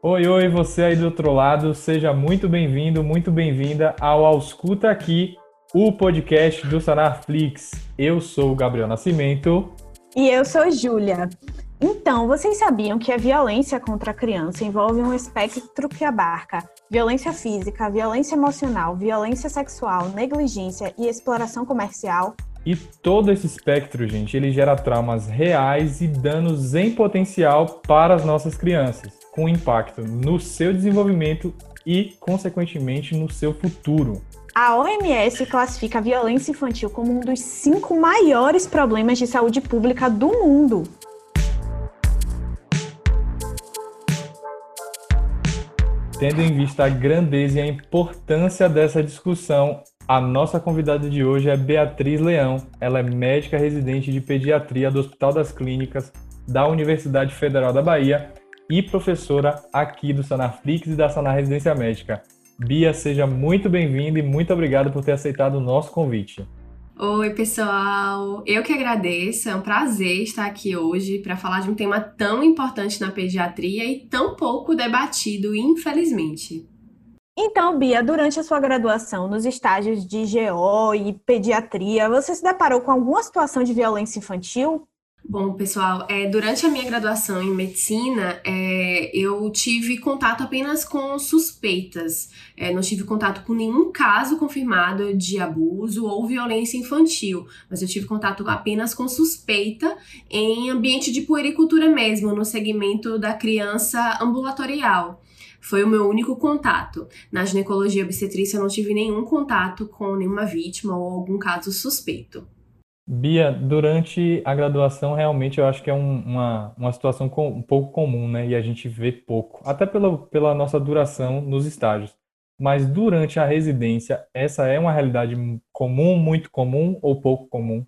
Oi, oi, você aí do outro lado, seja muito bem-vindo, muito bem-vinda ao Auscuta Aqui, o podcast do Sanarflix. Eu sou o Gabriel Nascimento. E eu sou Júlia. Então, vocês sabiam que a violência contra a criança envolve um espectro que abarca violência física, violência emocional, violência sexual, negligência e exploração comercial? E todo esse espectro, gente, ele gera traumas reais e danos em potencial para as nossas crianças, com impacto no seu desenvolvimento e, consequentemente, no seu futuro. A OMS classifica a violência infantil como um dos cinco maiores problemas de saúde pública do mundo. Tendo em vista a grandeza e a importância dessa discussão, a nossa convidada de hoje é Beatriz Leão. Ela é médica residente de pediatria do Hospital das Clínicas da Universidade Federal da Bahia e professora aqui do Sanarflix e da Sanar Residência Médica. Bia, seja muito bem-vinda e muito obrigado por ter aceitado o nosso convite. Oi, pessoal! Eu que agradeço, é um prazer estar aqui hoje para falar de um tema tão importante na pediatria e tão pouco debatido, infelizmente. Então, Bia, durante a sua graduação nos estágios de GO e pediatria, você se deparou com alguma situação de violência infantil? Bom, pessoal, é, durante a minha graduação em medicina, é, eu tive contato apenas com suspeitas. É, não tive contato com nenhum caso confirmado de abuso ou violência infantil, mas eu tive contato apenas com suspeita em ambiente de puericultura mesmo, no segmento da criança ambulatorial. Foi o meu único contato. Na ginecologia obstetrícia, eu não tive nenhum contato com nenhuma vítima ou algum caso suspeito. Bia, durante a graduação, realmente eu acho que é um- uma, uma situação com- um pouco comum, né? E a gente vê pouco, até pela, pela nossa duração nos estágios. Mas durante a residência, essa é uma realidade comum, muito comum ou pouco comum?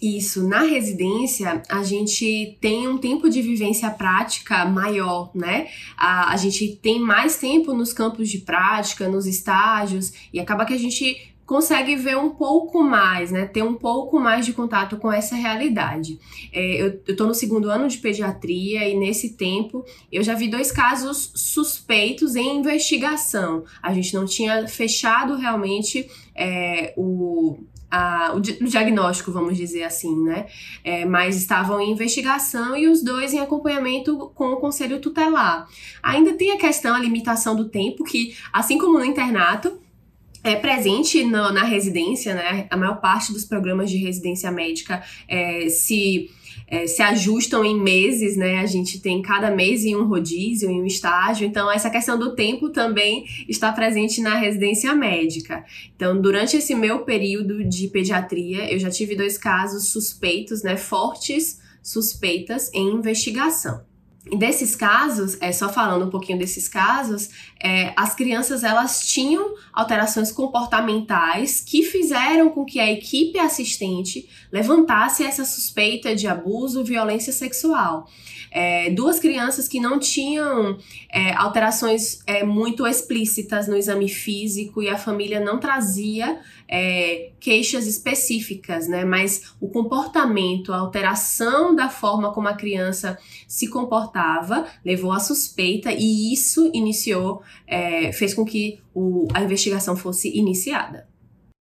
Isso, na residência, a gente tem um tempo de vivência prática maior, né? A, a gente tem mais tempo nos campos de prática, nos estágios, e acaba que a gente consegue ver um pouco mais, né? Ter um pouco mais de contato com essa realidade. É, eu, tô no segundo ano de pediatria e nesse tempo eu já vi dois casos suspeitos em investigação. A gente não tinha fechado realmente é, o, a, o, di- o diagnóstico, vamos dizer assim, né? É, mas estavam em investigação e os dois em acompanhamento com o conselho tutelar. Ainda tem a questão, a limitação do tempo, que, assim como no internato, é presente no- na residência, né? A maior parte dos programas de residência médica é, se, é, se ajustam em meses, né? A gente tem cada mês em um rodízio, em um estágio. Então, essa questão do tempo também está presente na residência médica. Então, durante esse meu período de pediatria, eu já tive dois casos suspeitos, né? Fortes suspeitas em investigação. Desses casos, é, só falando um pouquinho desses casos, é, as crianças elas tinham alterações comportamentais que fizeram com que a equipe assistente levantasse essa suspeita de abuso, violência sexual. É, duas crianças que não tinham é, alterações é, muito explícitas no exame físico e a família não trazia é, queixas específicas, né? Mas o comportamento, a alteração da forma como a criança se comportava levou à suspeita e isso iniciou, é, fez com que o- a investigação fosse iniciada.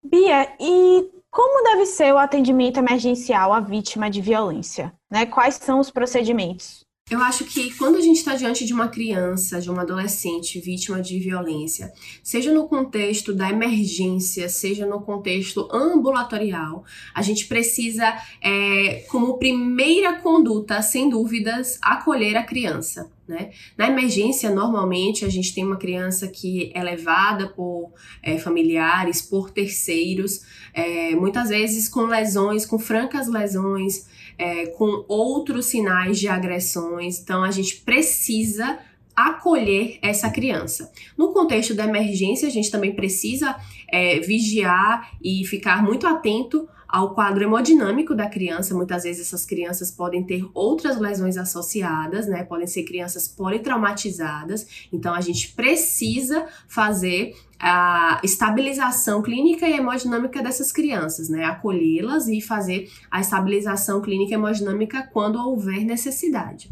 Bia, e como deve ser o atendimento emergencial à vítima de violência? Né? Quais são os procedimentos? Eu acho que quando a gente está diante de uma criança, de uma adolescente vítima de violência, seja no contexto da emergência, seja no contexto ambulatorial, a gente precisa, é, como primeira conduta, sem dúvidas, acolher a criança. Né? Na emergência, normalmente, a gente tem uma criança que é levada por é, familiares, por terceiros, é, muitas vezes com lesões, com francas lesões, é, com outros sinais de agressões. Então, a gente precisa acolher essa criança. No contexto da emergência, a gente também precisa é, vigiar e ficar muito atento ao quadro hemodinâmico da criança. Muitas vezes essas crianças podem ter outras lesões associadas, né? Podem ser crianças politraumatizadas. Então a gente precisa fazer a estabilização clínica e hemodinâmica dessas crianças, né? Acolhê-las e fazer a estabilização clínica e hemodinâmica quando houver necessidade.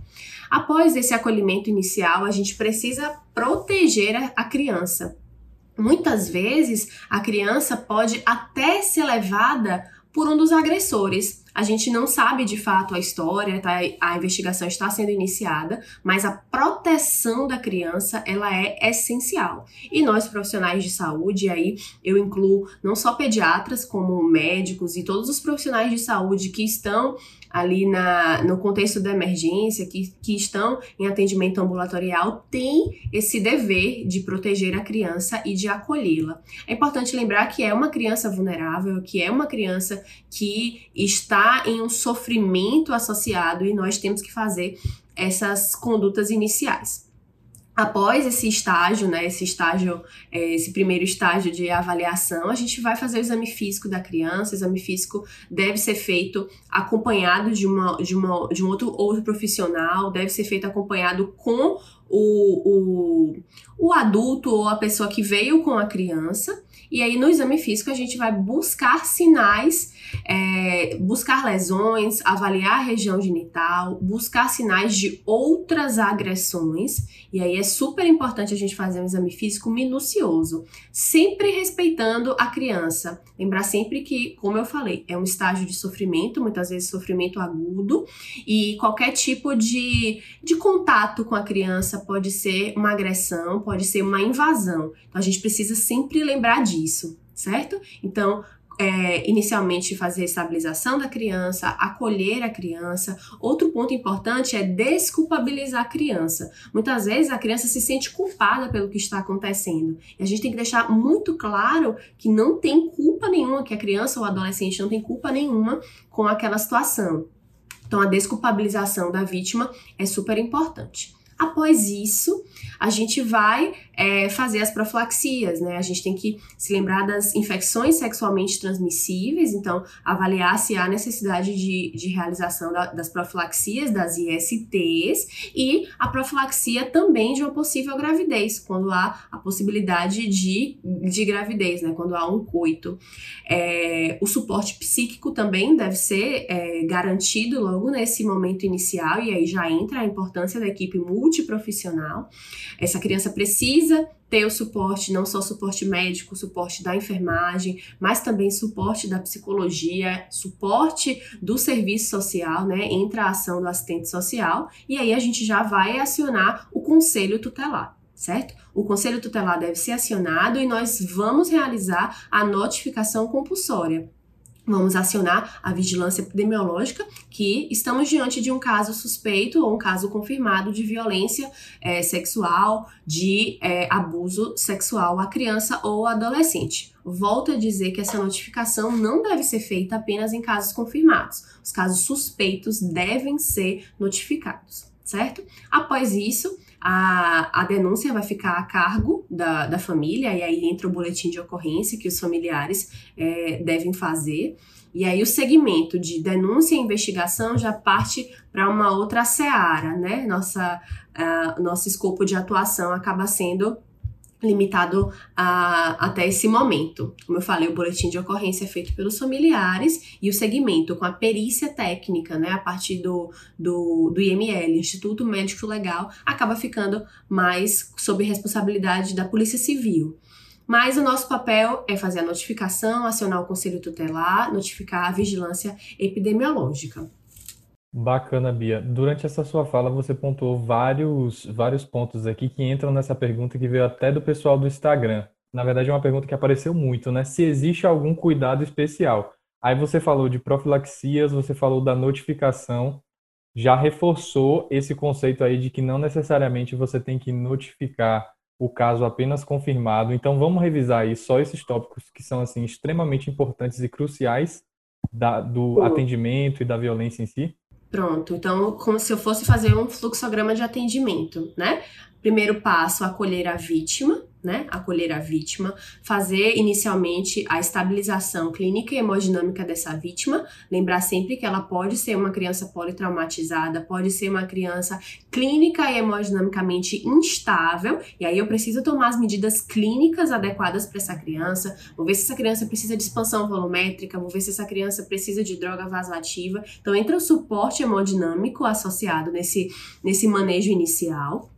Após esse acolhimento inicial, a gente precisa proteger a criança. Muitas vezes a criança pode até ser levada por um dos agressores. A gente não sabe de fato a história, tá? a investigação está sendo iniciada, mas a proteção da criança ela é essencial. E nós profissionais de saúde, aí eu incluo não só pediatras como médicos e todos os profissionais de saúde que estão ali na, no contexto da emergência, que, que estão em atendimento ambulatorial, têm esse dever de proteger a criança e de acolhê-la. É importante lembrar que é uma criança vulnerável, que é uma criança que está em um sofrimento associado e nós temos que fazer essas condutas iniciais. Após esse estágio, né, esse estágio, é, esse primeiro estágio de avaliação, a gente vai fazer o exame físico da criança. O exame físico deve ser feito acompanhado de, uma, de, uma, de um outro, outro profissional, deve ser feito acompanhado com o, o, o adulto ou a pessoa que veio com a criança. E aí, no exame físico, a gente vai buscar sinais é, buscar lesões, avaliar a região genital, buscar sinais de outras agressões. E aí é super importante a gente fazer um exame físico minucioso, sempre respeitando a criança. Lembrar sempre que, como eu falei, é um estágio de sofrimento, muitas vezes sofrimento agudo, e qualquer tipo de, de contato com a criança pode ser uma agressão, pode ser uma invasão. Então a gente precisa sempre lembrar disso certo? Então, é, inicialmente fazer a estabilização da criança, acolher a criança. Outro ponto importante é desculpabilizar a criança. Muitas vezes a criança se sente culpada pelo que está acontecendo. E a gente tem que deixar muito claro que não tem culpa nenhuma, que a criança ou adolescente não tem culpa nenhuma com aquela situação. Então a desculpabilização da vítima é super importante. Após isso, a gente vai é, fazer as profilaxias, né? A gente tem que se lembrar das infecções sexualmente transmissíveis, então avaliar se há necessidade de, de realização da, das profilaxias, das ISTs, e a profilaxia também de uma possível gravidez, quando há a possibilidade de, de gravidez, né? Quando há um coito. É, o suporte psíquico também deve ser é, garantido logo nesse momento inicial, e aí já entra a importância da equipe multiprofissional. Essa criança precisa ter o suporte, não só suporte médico, suporte da enfermagem, mas também suporte da psicologia, suporte do serviço social, né? Entra a ação do assistente social, e aí a gente já vai acionar o conselho tutelar certo? O conselho tutelar deve ser acionado e nós vamos realizar a notificação compulsória. Vamos acionar a vigilância epidemiológica, que estamos diante de um caso suspeito ou um caso confirmado de violência é, sexual, de é, abuso sexual à criança ou adolescente. Volto a dizer que essa notificação não deve ser feita apenas em casos confirmados. Os casos suspeitos devem ser notificados, certo? Após isso, a, a denúncia vai ficar a cargo da, da família, e aí entra o boletim de ocorrência que os familiares é, devem fazer. E aí o segmento de denúncia e investigação já parte para uma outra seara, né? Nossa, uh, nosso escopo de atuação acaba sendo limitado a, até esse momento. Como eu falei, o boletim de ocorrência é feito pelos familiares e o segmento com a perícia técnica, né, a partir do, do, do IML, Instituto Médico Legal, acaba ficando mais sob responsabilidade da Polícia Civil. Mas o nosso papel é fazer a notificação, acionar o Conselho Tutelar, notificar a vigilância epidemiológica. Bacana, Bia. Durante essa sua fala, você pontuou vários, vários pontos aqui que entram nessa pergunta que veio até do pessoal do Instagram. Na verdade, é uma pergunta que apareceu muito, né? Se existe algum cuidado especial. Aí você falou de profilaxias, você falou da notificação, já reforçou esse conceito aí de que não necessariamente você tem que notificar o caso apenas confirmado. Então, vamos revisar aí só esses tópicos que são assim extremamente importantes e cruciais da, do atendimento e da violência em si. Pronto, então, como se eu fosse fazer um fluxograma de atendimento, né? Primeiro passo, acolher a vítima, né? Acolher a vítima, fazer inicialmente a estabilização clínica e hemodinâmica dessa vítima, lembrar sempre que ela pode ser uma criança politraumatizada, pode ser uma criança clínica e hemodinamicamente instável, e aí eu preciso tomar as medidas clínicas adequadas para essa criança, vou ver se essa criança precisa de expansão volumétrica, vou ver se essa criança precisa de droga vasoativa. Então entra o suporte hemodinâmico associado nesse, nesse manejo inicial.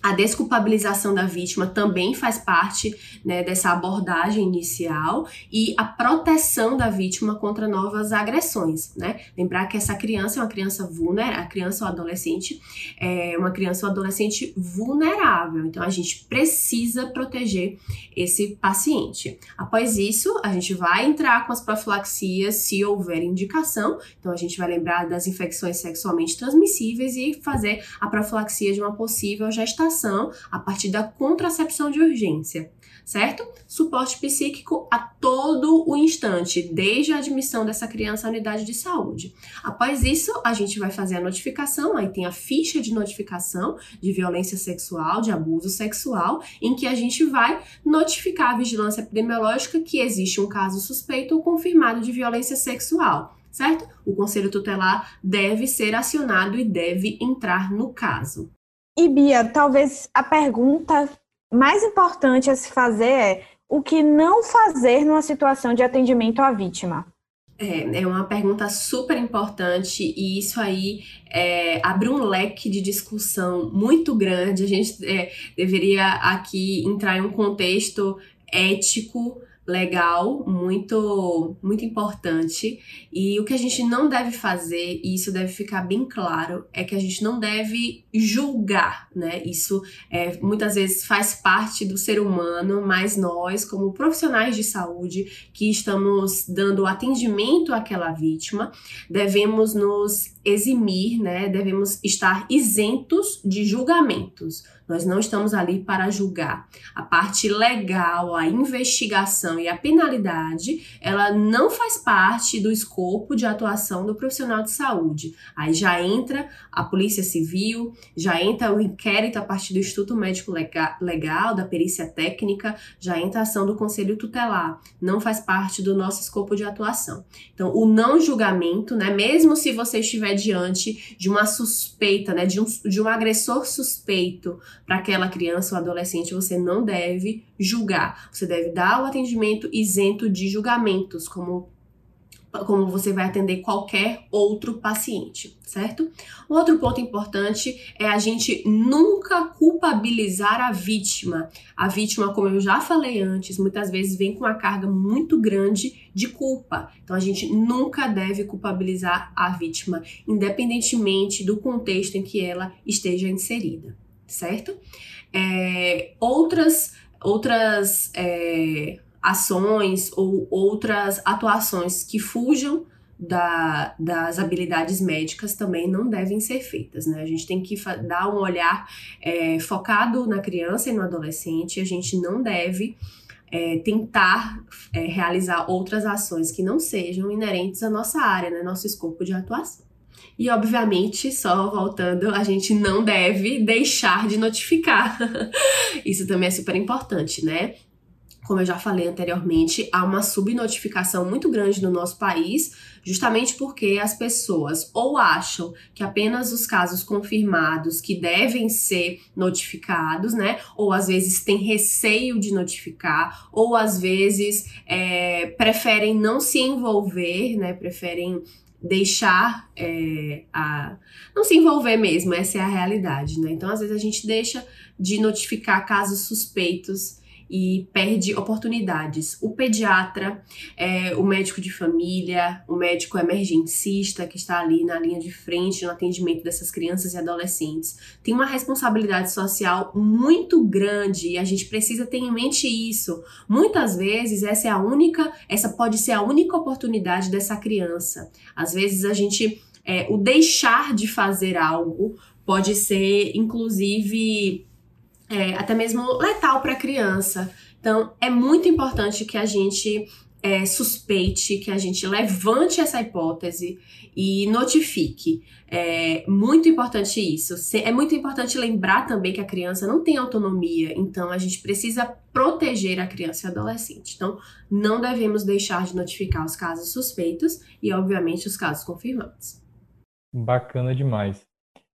A desculpabilização da vítima também faz parte né, dessa abordagem inicial e a proteção da vítima contra novas agressões, né? Lembrar que essa criança é uma criança vulnerável, a criança ou adolescente é uma criança ou adolescente vulnerável, então a gente precisa proteger esse paciente. Após isso, a gente vai entrar com as profilaxias se houver indicação, então a gente vai lembrar das infecções sexualmente transmissíveis e fazer a profilaxia de uma possível gestação a partir da contracepção de urgência, certo? Suporte psíquico a todo o instante, desde a admissão dessa criança à unidade de saúde. Após isso, a gente vai fazer a notificação, aí tem a ficha de notificação de violência sexual, de abuso sexual, em que a gente vai notificar a vigilância epidemiológica que existe um caso suspeito ou confirmado de violência sexual certo? O conselho tutelar deve ser acionado e deve entrar no caso. E Bia, talvez a pergunta mais importante a se fazer é o que não fazer numa situação de atendimento à vítima? É, é uma pergunta super importante e isso aí é, abre um leque de discussão muito grande. A gente é, deveria aqui entrar em um contexto ético legal, muito muito importante. E o que a gente não deve fazer, e isso deve ficar bem claro, é que a gente não deve julgar, né? Isso é, muitas vezes faz parte do ser humano, mas nós, como profissionais de saúde que estamos dando atendimento àquela vítima, devemos nos eximir, né? Devemos estar isentos de julgamentos. Nós não estamos ali para julgar. A parte legal, a investigação e a penalidade, ela não faz parte do escopo de atuação do profissional de saúde. Aí já entra a Polícia Civil, já entra o inquérito a partir do Instituto Médico Legal, da perícia técnica, já entra a ação do Conselho Tutelar. Não faz parte do nosso escopo de atuação. Então, o não julgamento, né, mesmo se você estiver diante de uma suspeita, né, de um, de um agressor suspeito para aquela criança ou adolescente, você não deve julgar. Você deve dar o atendimento isento de julgamentos, como como você vai atender qualquer outro paciente, certo? Um outro ponto importante é a gente nunca culpabilizar a vítima. A vítima, como eu já falei antes, muitas vezes vem com uma carga muito grande de culpa. Então a gente nunca deve culpabilizar a vítima, independentemente do contexto em que ela esteja inserida, certo? É, outras outras é, ações ou outras atuações que fujam da, das habilidades médicas também não devem ser feitas, né? A gente tem que dar um olhar é, focado na criança e no adolescente, a gente não deve é, tentar é, realizar outras ações que não sejam inerentes à nossa área, né? Nosso escopo de atuação. E, obviamente, só voltando, a gente não deve deixar de notificar. Isso também é super importante, né? como eu já falei anteriormente, há uma subnotificação muito grande no nosso país, justamente porque as pessoas ou acham que apenas os casos confirmados que devem ser notificados, né? Ou às vezes têm receio de notificar, ou às vezes é, preferem não se envolver, né? Preferem deixar é, a não se envolver mesmo, essa é a realidade, né? Então, às vezes a gente deixa de notificar casos suspeitos e perde oportunidades. O pediatra, é, o médico de família, o médico emergencista que está ali na linha de frente no atendimento dessas crianças e adolescentes, tem uma responsabilidade social muito grande e a gente precisa ter em mente isso. Muitas vezes essa é a única, essa pode ser a única oportunidade dessa criança. Às vezes a gente é, o deixar de fazer algo pode ser, inclusive, é, até mesmo letal para a criança. Então, é muito importante que a gente é, suspeite, que a gente levante essa hipótese e notifique. É muito importante isso. É muito importante lembrar também que a criança não tem autonomia, então a gente precisa proteger a criança e adolescente. Então, não devemos deixar de notificar os casos suspeitos e, obviamente, os casos confirmados. Bacana demais.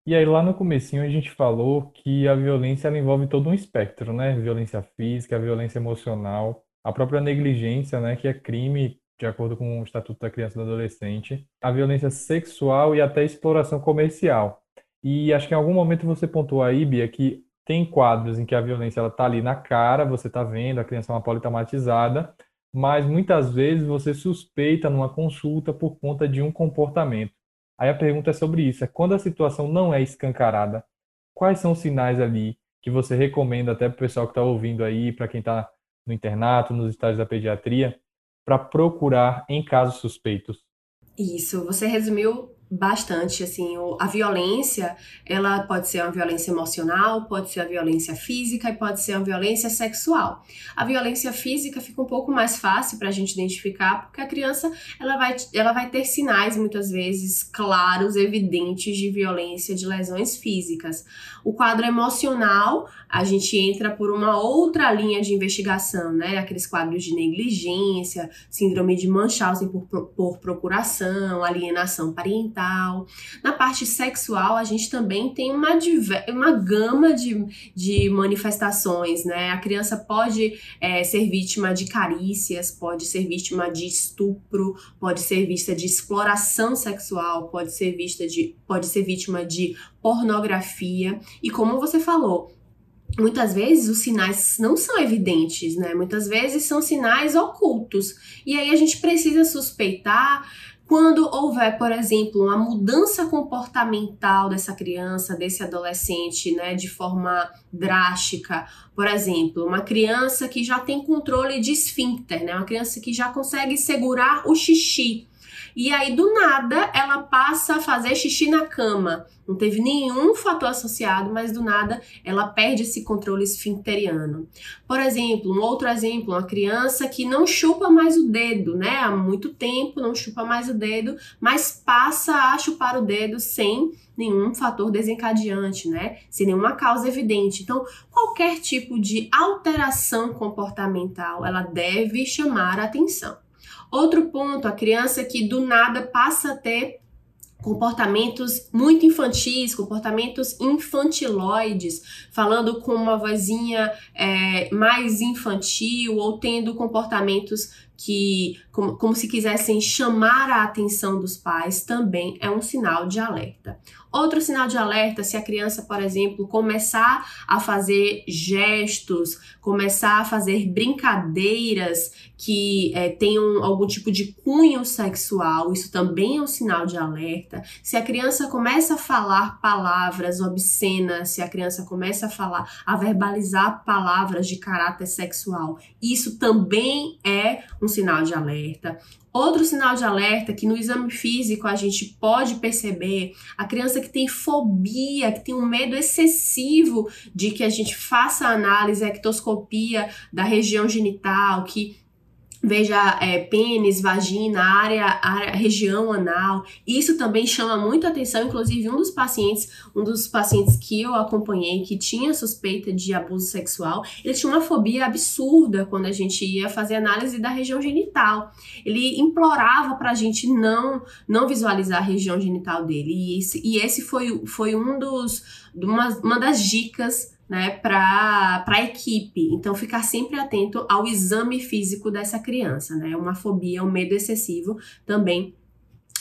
E aí lá no comecinho a gente falou que a violência ela envolve todo um espectro, né? Violência física, violência emocional, a própria negligência, né, que é crime de acordo com o Estatuto da Criança e do Adolescente, a violência sexual e até exploração comercial. E acho que em algum momento você pontuou aí, Bia, que tem quadros em que a violência ela tá ali na cara, você está vendo, a criança é uma politraumatizada, mas muitas vezes você suspeita numa consulta por conta de um comportamento. Aí a pergunta é sobre isso, é quando a situação não é escancarada, quais são os sinais ali que você recomenda até para o pessoal que está ouvindo aí, para quem está no internato, nos estágios da pediatria, para procurar em casos suspeitos? Isso, você resumiu bastante, assim, a violência, ela pode ser uma violência emocional, pode ser a violência física e pode ser a violência sexual. A violência física fica um pouco mais fácil para a gente identificar, porque a criança, ela vai, ela vai ter sinais, muitas vezes, claros, evidentes de violência, de lesões físicas. O quadro emocional, a gente entra por uma outra linha de investigação, né, aqueles quadros de negligência, síndrome de Munchausen por, por procuração, alienação parental, na parte sexual, a gente também tem uma, uma gama de, de manifestações, né? A criança pode é, ser vítima de carícias, pode ser vítima de estupro, pode ser vista de exploração sexual, pode ser vista de, pode ser vítima de pornografia. E como você falou, muitas vezes os sinais não são evidentes, né? Muitas vezes são sinais ocultos. E aí a gente precisa suspeitar quando houver, por exemplo, uma mudança comportamental dessa criança, desse adolescente, né, de forma drástica, por exemplo, uma criança que já tem controle de esfíncter, né, uma criança que já consegue segurar o xixi, e aí, do nada, ela passa a fazer xixi na cama. Não teve nenhum fator associado, mas do nada ela perde esse controle esfincteriano. Por exemplo, um outro exemplo, uma criança que não chupa mais o dedo, né? Há muito tempo não chupa mais o dedo, mas passa a chupar o dedo sem nenhum fator desencadeante, né? Sem nenhuma causa evidente. Então, qualquer tipo de alteração comportamental, ela deve chamar a atenção. Outro ponto, a criança que do nada passa a ter comportamentos muito infantis, comportamentos infantiloides, falando com uma vozinha é, mais infantil ou tendo comportamentos que, como, como se quisessem chamar a atenção dos pais, também é um sinal de alerta. Outro sinal de alerta, se a criança, por exemplo, começar a fazer gestos, começar a fazer brincadeiras que é, tenham algum tipo de cunho sexual, isso também é um sinal de alerta. Se a criança começa a falar palavras obscenas, se a criança começa a falar, a verbalizar palavras de caráter sexual, isso também é um sinal de alerta. Outro sinal de alerta que no exame físico a gente pode perceber, a criança que tem fobia, que tem um medo excessivo de que a gente faça análise, ectoscopia da região genital, que veja é, pênis, vagina, área, área, região anal. Isso também chama muito atenção. Inclusive, um dos pacientes, um dos pacientes que eu acompanhei que tinha suspeita de abuso sexual, ele tinha uma fobia absurda quando a gente ia fazer análise da região genital. Ele implorava para a gente não não visualizar a região genital dele. E esse, e esse foi, foi um dos uma, uma das dicas né, para a equipe. Então, ficar sempre atento ao exame físico dessa criança, né? Uma fobia, um medo excessivo também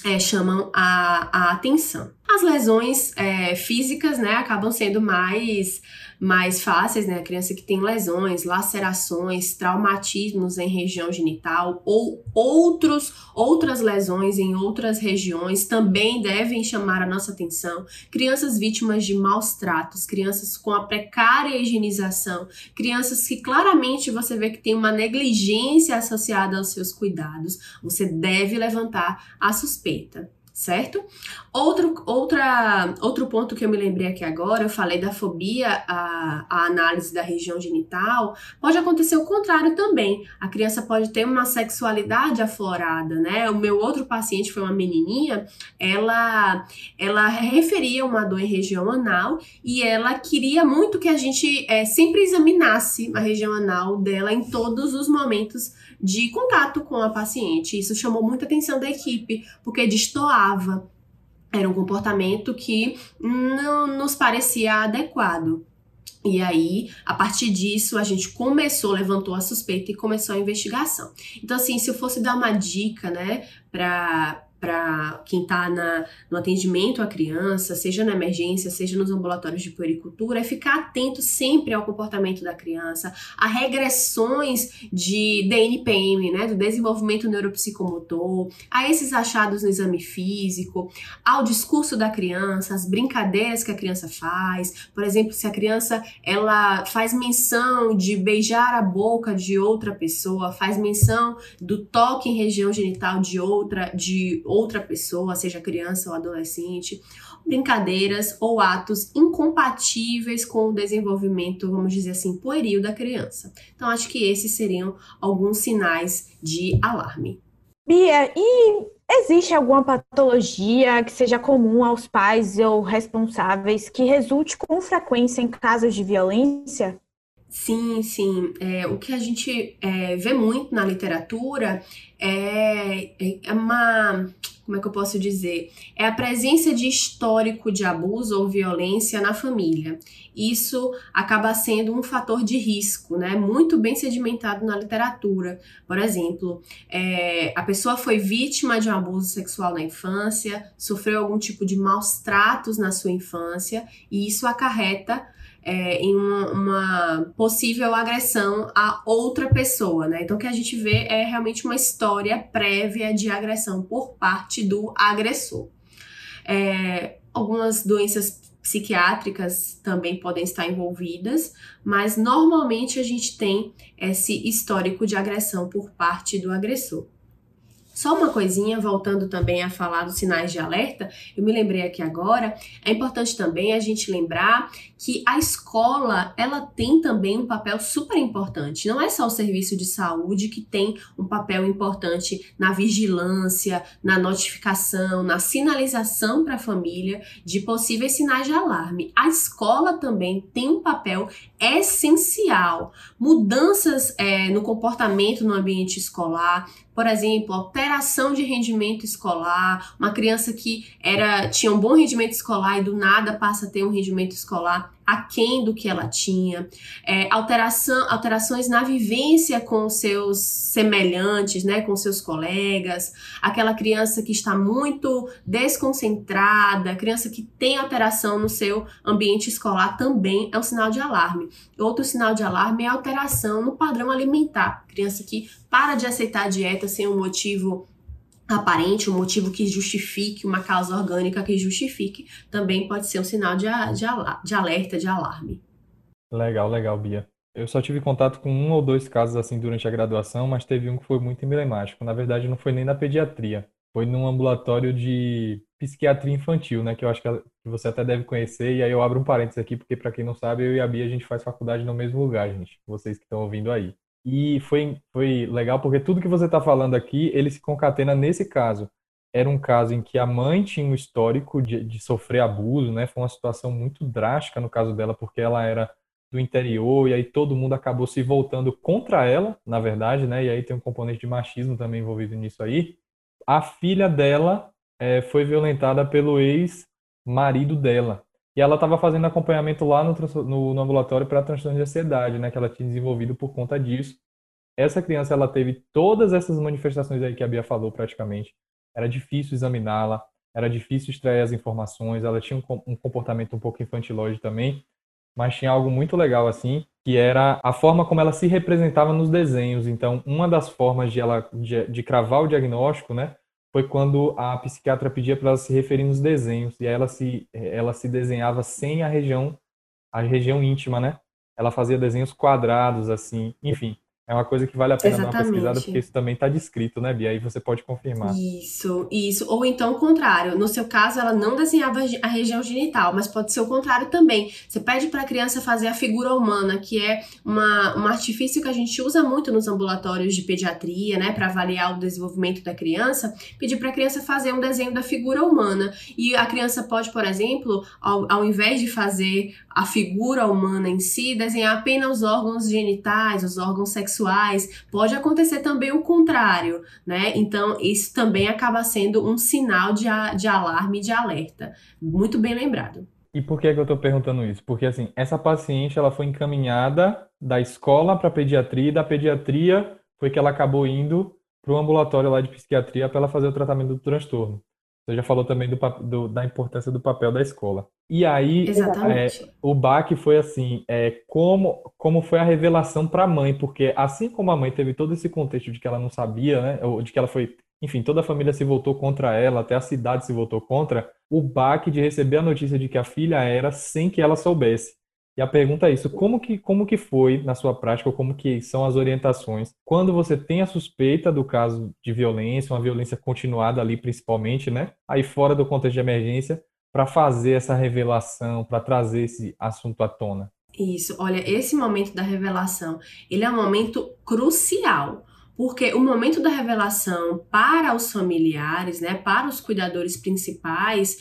é, chamam a, a atenção. As lesões é, físicas, né, acabam sendo mais mais fáceis, né? A criança que tem lesões, lacerações, traumatismos em região genital ou outros outras lesões em outras regiões também devem chamar a nossa atenção. Crianças vítimas de maus tratos, crianças com a precária higienização, crianças que claramente você vê que tem uma negligência associada aos seus cuidados, você deve levantar a suspeita. Certo? Outro, outra, outro ponto que eu me lembrei aqui agora, eu falei da fobia à, à análise da região genital, pode acontecer o contrário também. A criança pode ter uma sexualidade aflorada, né? O meu outro paciente foi uma menininha, ela, ela referia uma dor em região anal e ela queria muito que a gente é, sempre examinasse a região anal dela em todos os momentos de contato com a paciente. Isso chamou muita atenção da equipe, porque destoava. Era um comportamento que não nos parecia adequado. E aí, a partir disso, a gente começou, levantou a suspeita e começou a investigação. Então, assim, se eu fosse dar uma dica, né, para para quem está no atendimento à criança, seja na emergência, seja nos ambulatórios de puericultura, é ficar atento sempre ao comportamento da criança, a regressões de DNPM, né, do desenvolvimento neuropsicomotor, a esses achados no exame físico, ao discurso da criança, as brincadeiras que a criança faz, por exemplo, se a criança ela faz menção de beijar a boca de outra pessoa, faz menção do toque em região genital de outra de outra pessoa, seja criança ou adolescente, brincadeiras ou atos incompatíveis com o desenvolvimento, vamos dizer assim, pueril da criança. Então, acho que esses seriam alguns sinais de alarme. Bia, e existe alguma patologia que seja comum aos pais ou responsáveis que resulte com frequência em casos de violência? Sim, sim. É, o que a gente é, vê muito na literatura é, é uma. Como é que eu posso dizer? É a presença de histórico de abuso ou violência na família. Isso acaba sendo um fator de risco, né? Muito bem sedimentado na literatura. Por exemplo, é, a pessoa foi vítima de um abuso sexual na infância, sofreu algum tipo de maus tratos na sua infância, e isso acarreta é, em uma, uma, possível agressão a outra pessoa, né? Então, o que a gente vê é realmente uma história prévia de agressão por parte do agressor. É, algumas doenças psiquiátricas também podem estar envolvidas, mas normalmente a gente tem esse histórico de agressão por parte do agressor. Só uma coisinha, voltando também a falar dos sinais de alerta, eu me lembrei aqui agora, é importante também a gente lembrar que a escola, ela tem também um papel super importante. Não é só o serviço de saúde que tem um papel importante na vigilância, na notificação, na sinalização para a família de possíveis sinais de alarme. A escola também tem um papel essencial. Mudanças é, no comportamento no ambiente escolar, por exemplo, alteração de rendimento escolar, uma criança que era tinha um bom rendimento escolar e do nada passa a ter um rendimento escolar aquém do que ela tinha, é, alteração, alterações na vivência com seus semelhantes, né, com seus colegas, aquela criança que está muito desconcentrada, criança que tem alteração no seu ambiente escolar também é um sinal de alarme. Outro sinal de alarme é alteração no padrão alimentar, criança que para de aceitar a dieta sem um motivo aparente, um motivo que justifique, uma causa orgânica que justifique, também pode ser um sinal de, de, de alerta, de alarme. Legal, legal, Bia. Eu só tive contato com um ou dois casos assim durante a graduação, mas teve um que foi muito emblemático. Na verdade, não foi nem na pediatria, foi num ambulatório de psiquiatria infantil, né? Que eu acho que você até deve conhecer. E aí eu abro um parênteses aqui, porque para quem não sabe, eu e a Bia a gente faz faculdade no mesmo lugar, gente. Vocês que estão ouvindo aí. E foi, foi legal porque tudo que você está falando aqui, ele se concatena nesse caso. Era um caso em que a mãe tinha um histórico de, de sofrer abuso, né? Foi uma situação muito drástica no caso dela, porque ela era do interior e aí todo mundo acabou se voltando contra ela, na verdade, né? E aí tem um componente de machismo também envolvido nisso aí. A filha dela é, foi violentada pelo ex-marido dela. E ela estava fazendo acompanhamento lá no, no, no ambulatório para transtorno de ansiedade, né, que ela tinha desenvolvido por conta disso. Essa criança, ela teve todas essas manifestações aí que a Bia falou praticamente. Era difícil examiná-la, era difícil extrair as informações, ela tinha um, um comportamento um pouco infantilóide também, mas tinha algo muito legal assim, que era a forma como ela se representava nos desenhos. Então, uma das formas de ela de, de cravar o diagnóstico, né, foi quando a psiquiatra pedia para ela se referir nos desenhos e ela se ela se desenhava sem a região a região íntima, né? Ela fazia desenhos quadrados assim, enfim. É uma coisa que vale a pena Exatamente. dar uma pesquisada, porque isso também está descrito, né, Bia? Aí você pode confirmar. Isso, isso. Ou então o contrário. No seu caso, ela não desenhava a região genital, mas pode ser o contrário também. Você pede para a criança fazer a figura humana, que é uma, um artifício que a gente usa muito nos ambulatórios de pediatria, né, para avaliar o desenvolvimento da criança. Pedir para a criança fazer um desenho da figura humana. E a criança pode, por exemplo, ao, ao invés de fazer a figura humana em si, desenhar apenas os órgãos genitais, os órgãos sexuais. Pode acontecer também o contrário, né? Então, isso também acaba sendo um sinal de, de alarme, de alerta. Muito bem lembrado. E por que, é que eu estou perguntando isso? Porque, assim, essa paciente, ela foi encaminhada da escola para pediatria, e da pediatria foi que ela acabou indo para o ambulatório lá de psiquiatria para ela fazer o tratamento do transtorno. Você já falou também do, do, da importância do papel da escola. E aí, é, o baque foi assim, é, como, como foi a revelação para a mãe, porque assim como a mãe teve todo esse contexto de que ela não sabia, né, ou de que ela foi, enfim, toda a família se voltou contra ela, até a cidade se voltou contra, o baque de receber a notícia de que a filha era sem que ela soubesse. E a pergunta é isso, como que, como que foi na sua prática, ou como que são as orientações, quando você tem a suspeita do caso de violência, uma violência continuada ali principalmente, né? Aí fora do contexto de emergência, para fazer essa revelação, para trazer esse assunto à tona? Isso, olha, esse momento da revelação, ele é um momento crucial, porque o momento da revelação para os familiares, né, para os cuidadores principais,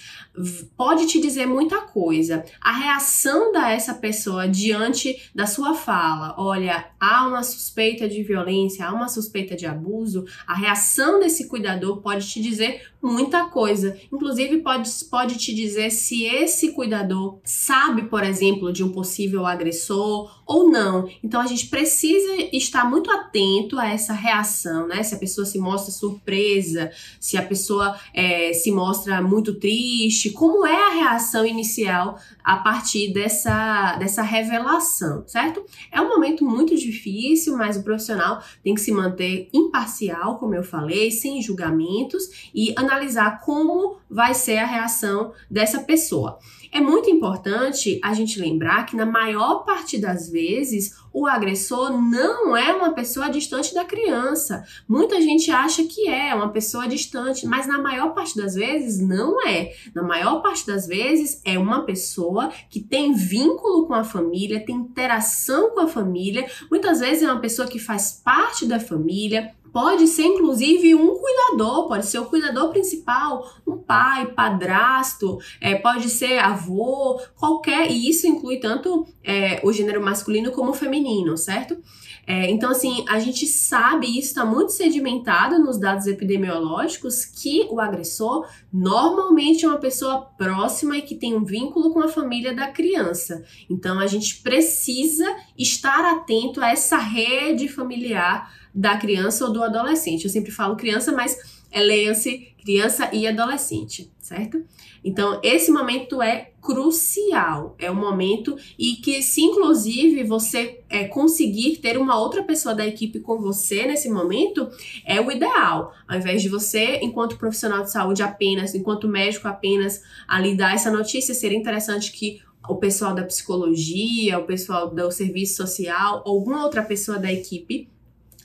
pode te dizer muita coisa. A reação da essa pessoa diante da sua fala, olha, há uma suspeita de violência, há uma suspeita de abuso, a reação desse cuidador pode te dizer muita coisa. Inclusive, pode, pode te dizer se esse cuidador sabe, por exemplo, de um possível agressor ou não. Então, a gente precisa estar muito atento a essa reação, né? Se a pessoa se mostra surpresa, se a pessoa é, se mostra muito triste, como é a reação inicial a partir dessa, dessa revelação, certo? É um momento muito difícil, mas o profissional tem que se manter imparcial, como eu falei, sem julgamentos e analisar como vai ser a reação dessa pessoa. É muito importante a gente lembrar que, na maior parte das vezes, o agressor não é uma pessoa distante da criança. Muita gente acha que é uma pessoa distante, mas na maior parte das vezes não é. Na maior parte das vezes é uma pessoa que tem vínculo com a família, tem interação com a família, muitas vezes é uma pessoa que faz parte da família, Pode ser inclusive um cuidador, pode ser o cuidador principal, um pai, padrasto, é, pode ser avô, qualquer, e isso inclui tanto é, o gênero masculino como o feminino, certo? É, então, assim, a gente sabe, isso está muito sedimentado nos dados epidemiológicos, que o agressor normalmente é uma pessoa próxima e que tem um vínculo com a família da criança. Então, a gente precisa estar atento a essa rede familiar da criança ou do adolescente. Eu sempre falo criança, mas é, leia-se criança e adolescente, certo? Então, esse momento é crucial, é um momento e que, se inclusive você é, conseguir ter uma outra pessoa da equipe com você nesse momento, é o ideal. Ao invés de você, enquanto profissional de saúde apenas, enquanto médico apenas, ali dar essa notícia, seria interessante que o pessoal da psicologia, o pessoal do serviço social, alguma outra pessoa da equipe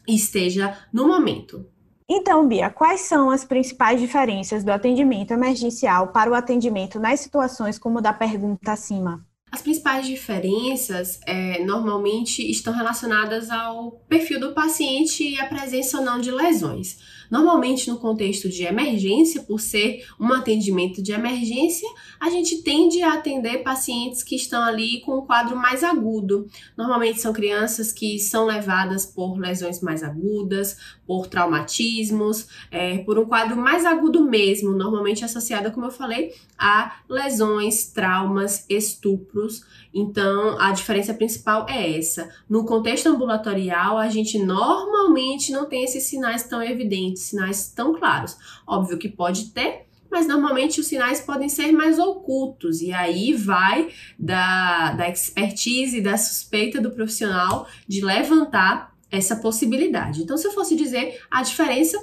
esteja no momento. Então, Bia, quais são as principais diferenças do atendimento emergencial para o atendimento nas situações como da pergunta acima? As principais diferenças é, normalmente estão relacionadas ao perfil do paciente e a presença ou não de lesões. Normalmente, no contexto de emergência, por ser um atendimento de emergência, a gente tende a atender pacientes que estão ali com um quadro mais agudo. Normalmente são crianças que são levadas por lesões mais agudas, por traumatismos, é, por um quadro mais agudo mesmo, normalmente associado, como eu falei, a lesões, traumas, estupros. Então, a diferença principal é essa. No contexto ambulatorial, a gente normalmente não tem esses sinais tão evidentes, sinais tão claros. Óbvio que pode ter, mas normalmente os sinais podem ser mais ocultos, e aí vai da, da expertise, da suspeita do profissional de levantar essa possibilidade. Então, se eu fosse dizer a diferença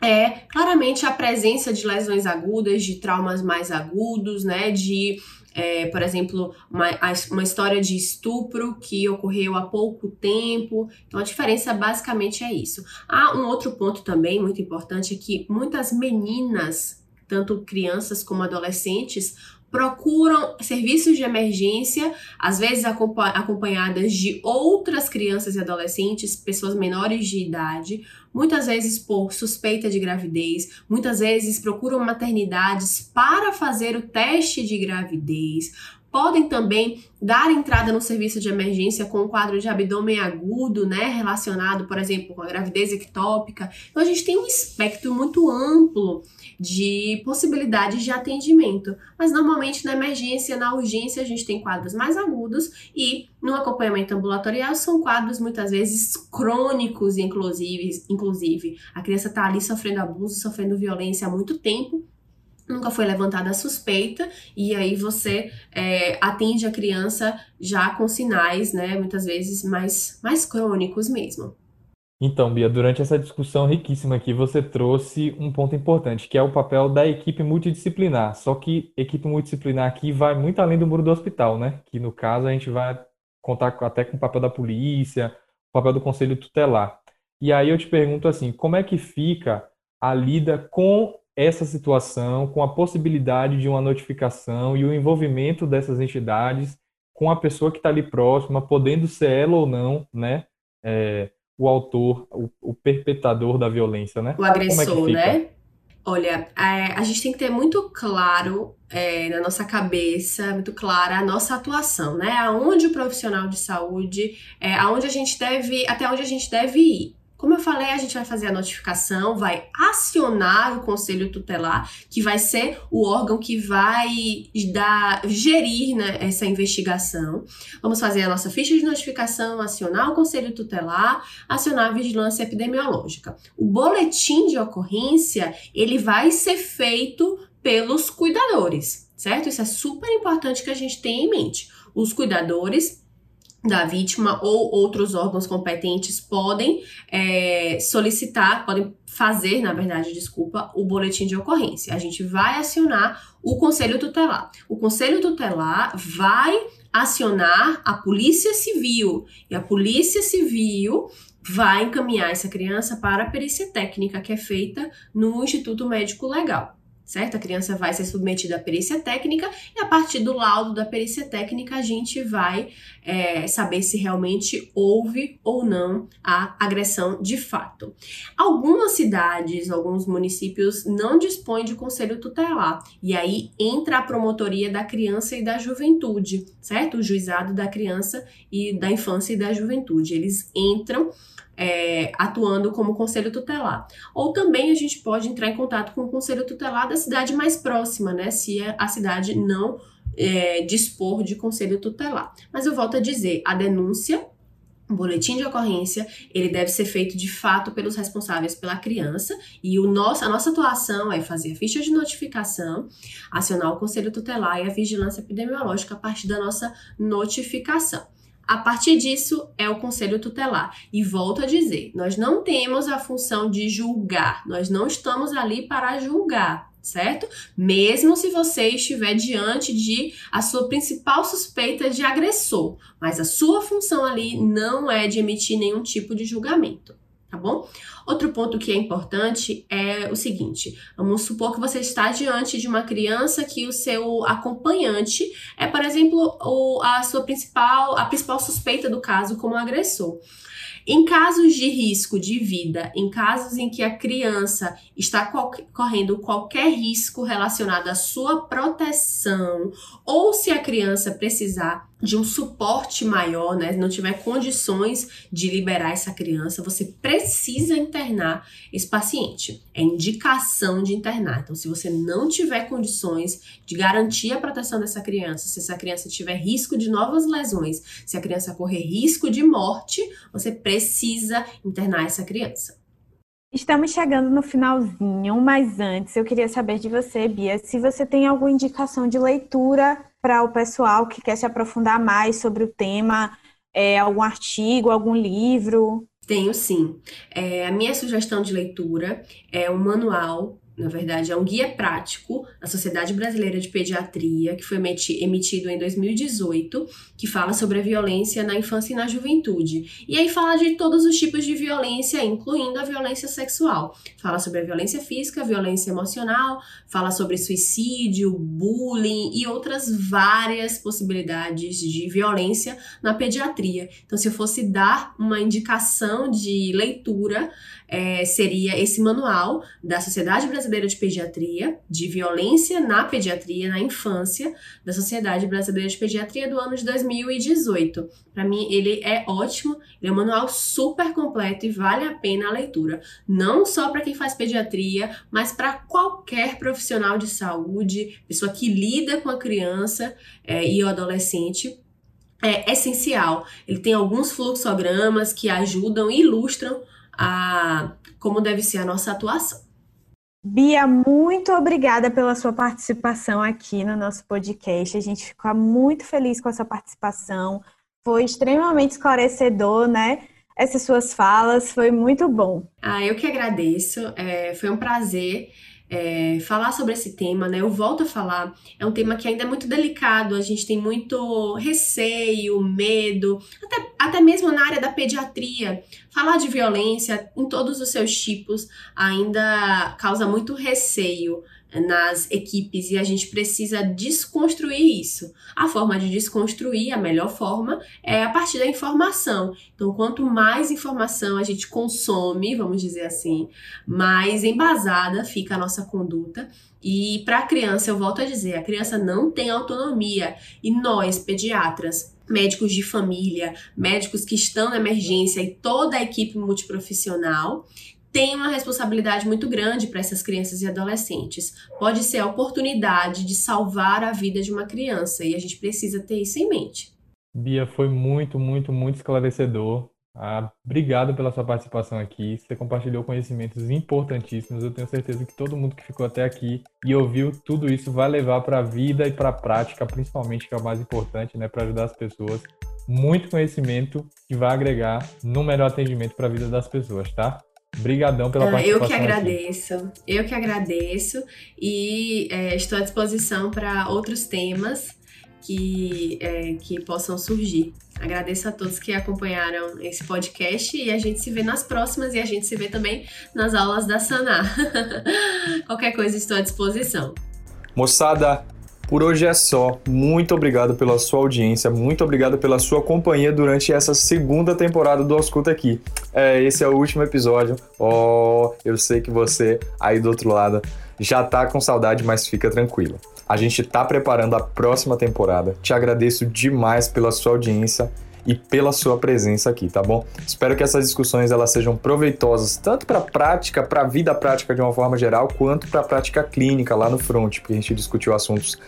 é claramente a presença de lesões agudas, de traumas mais agudos, né? De é, por exemplo, uma, uma história de estupro que ocorreu há pouco tempo. Então, a diferença basicamente é isso. Há um outro ponto também muito importante: é que muitas meninas, tanto crianças como adolescentes, procuram serviços de emergência, às vezes acompanhadas de outras crianças e adolescentes, pessoas menores de idade, muitas vezes por suspeita de gravidez, muitas vezes procuram maternidades para fazer o teste de gravidez, podem também dar entrada no serviço de emergência com um quadro de abdômen agudo, né, relacionado, por exemplo, com a gravidez ectópica. Então a gente tem um espectro muito amplo de possibilidades de atendimento, mas normalmente na emergência, na urgência, a gente tem quadros mais agudos e no acompanhamento ambulatorial são quadros muitas vezes crônicos, inclusive, inclusive a criança está ali sofrendo abuso, sofrendo violência há muito tempo nunca foi levantada a suspeita, e aí você é, atende a criança já com sinais, né, muitas vezes mais, mais crônicos mesmo. Então, Bia, durante essa discussão riquíssima aqui, você trouxe um ponto importante, que é o papel da equipe multidisciplinar. Só que equipe multidisciplinar aqui vai muito além do muro do hospital, né? Que no caso a gente vai contar até com o papel da polícia, o papel do conselho tutelar. E aí eu te pergunto assim, como é que fica a lida com essa situação, com a possibilidade de uma notificação e o envolvimento dessas entidades com a pessoa que está ali próxima, podendo ser ela ou não, né? É, o autor, o, o, perpetrador da violência, né? O é agressor, é né? Olha, é, a gente tem que ter muito claro é, na nossa cabeça, muito clara a nossa atuação, né? Aonde o profissional de saúde, é, aonde a gente deve, até onde a gente deve ir. Como eu falei, a gente vai fazer a notificação, vai acionar o conselho tutelar, que vai ser o órgão que vai dar, gerir né, essa investigação. Vamos fazer a nossa ficha de notificação, acionar o conselho tutelar, acionar a vigilância epidemiológica. O boletim de ocorrência, ele vai ser feito pelos cuidadores, certo? Isso é super importante que a gente tenha em mente. Os cuidadores da vítima ou outros órgãos competentes podem é, solicitar, podem fazer, na verdade, desculpa, o boletim de ocorrência. A gente vai acionar o conselho tutelar. O conselho tutelar vai acionar a polícia civil e a polícia civil vai encaminhar essa criança para a perícia técnica que é feita no Instituto Médico Legal certo? A criança vai ser submetida à perícia técnica e a partir do laudo da perícia técnica a gente vai é, saber se realmente houve ou não a agressão de fato. Algumas cidades, alguns municípios não dispõem de conselho tutelar e aí entra a promotoria da criança e da juventude, certo? O juizado da criança e da infância e da juventude. Eles entram é, atuando como conselho tutelar. Ou também a gente pode entrar em contato com o conselho tutelar da cidade mais próxima, né? Se a cidade não é, dispor de conselho tutelar. Mas eu volto a dizer, a denúncia o boletim de ocorrência, ele deve ser feito de fato pelos responsáveis pela criança e o nosso, a nossa atuação é fazer a ficha de notificação, acionar o conselho tutelar e a vigilância epidemiológica a partir da nossa notificação. A partir disso é o conselho tutelar. E volto a dizer, nós não temos a função de julgar, nós não estamos ali para julgar, certo? Mesmo se você estiver diante de a sua principal suspeita de agressor, mas a sua função ali não é de emitir nenhum tipo de julgamento tá bom? Outro ponto que é importante é o seguinte: vamos supor que você está diante de uma criança que o seu acompanhante é, por exemplo, o, a sua principal, a principal suspeita do caso como agressor. Em casos de risco de vida, em casos em que a criança está correndo qualquer risco relacionado à sua proteção, ou se a criança precisar de um suporte maior, né, não tiver condições de liberar essa criança, você precisa internar esse paciente. É indicação de internar. Então, se você não tiver condições de garantir a proteção dessa criança, se essa criança tiver risco de novas lesões, se a criança correr risco de morte, você precisa internar essa criança. Estamos chegando no finalzinho, mas antes eu queria saber de você, Bia, se você tem alguma indicação de leitura para o pessoal que quer se aprofundar mais sobre o tema, é, algum artigo, algum livro? Tenho sim. É, a minha sugestão de leitura é um manual na verdade, é um guia prático da Sociedade Brasileira de Pediatria, que foi emitido em 2018, que fala sobre a violência na infância e na juventude. E aí fala de todos os tipos de violência, incluindo a violência sexual. Fala sobre a violência física, a violência emocional, fala sobre suicídio, bullying e outras várias possibilidades de violência na pediatria. Então, se eu fosse dar uma indicação de leitura, é, seria esse manual da Sociedade Brasileira de Pediatria, de violência na pediatria, na infância, da Sociedade Brasileira de Pediatria do ano de 2018. Para mim, ele é ótimo, ele é um manual super completo e vale a pena a leitura. Não só para quem faz pediatria, mas para qualquer profissional de saúde, pessoa que lida com a criança é, e o adolescente é essencial. Ele tem alguns fluxogramas que ajudam e ilustram a como deve ser a nossa atuação. Bia, muito obrigada pela sua participação aqui no nosso podcast. A gente ficou muito feliz com a sua participação. Foi extremamente esclarecedor, né? Essas suas falas, foi muito bom. Ah, eu que agradeço. É, foi um prazer é, falar sobre esse tema, né? Eu volto a falar, é um tema que ainda é muito delicado, a gente tem muito receio, medo, até, até mesmo na área da pediatria. Falar de violência em todos os seus tipos ainda causa muito receio nas equipes e a gente precisa desconstruir isso. A forma de desconstruir, a melhor forma, é a partir da informação. Então, quanto mais informação a gente consome, vamos dizer assim, mais embasada fica a nossa conduta. E para a criança, eu volto a dizer, a criança não tem autonomia e nós, pediatras, médicos de família, médicos que estão na emergência e toda a equipe multiprofissional tem uma responsabilidade muito grande para essas crianças e adolescentes. Pode ser a oportunidade de salvar a vida de uma criança e a gente precisa ter isso em mente. Bia, foi muito, muito, muito esclarecedor. Ah, obrigado pela sua participação aqui. Você compartilhou conhecimentos importantíssimos. Eu tenho certeza que todo mundo que ficou até aqui e ouviu tudo isso vai levar para a vida e para a prática, principalmente, que é o mais importante, né, para ajudar as pessoas. Muito conhecimento que vai agregar no melhor atendimento para a vida das pessoas, tá? Brigadão pela participação. Eu que agradeço, aqui. eu que agradeço e é, estou à disposição para outros temas que, é, que possam surgir. Agradeço a todos que acompanharam esse podcast e a gente se vê nas próximas e a gente se vê também nas aulas da Sanar. Qualquer coisa estou à disposição. Moçada, por hoje é só. Muito obrigado pela sua audiência, muito obrigado pela sua companhia durante essa segunda temporada do Ausculta aqui. É, esse é o último episódio. Oh, eu sei que você aí do outro lado já tá com saudade, mas fica tranquilo. A gente tá preparando a próxima temporada. Te agradeço demais pela sua audiência e pela sua presença aqui, tá bom? Espero que essas discussões elas sejam proveitosas tanto para a prática, para a vida prática de uma forma geral, quanto para a prática clínica lá no front, porque a gente discutiu assuntos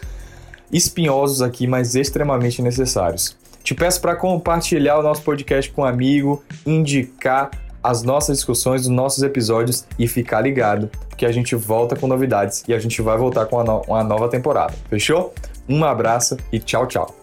espinhosos aqui, mas extremamente necessários. Te peço para compartilhar o nosso podcast com um amigo, indicar as nossas discussões, os nossos episódios e ficar ligado, que a gente volta com novidades e a gente vai voltar com uma, no uma nova temporada. Fechou? Um abraço e tchau, tchau.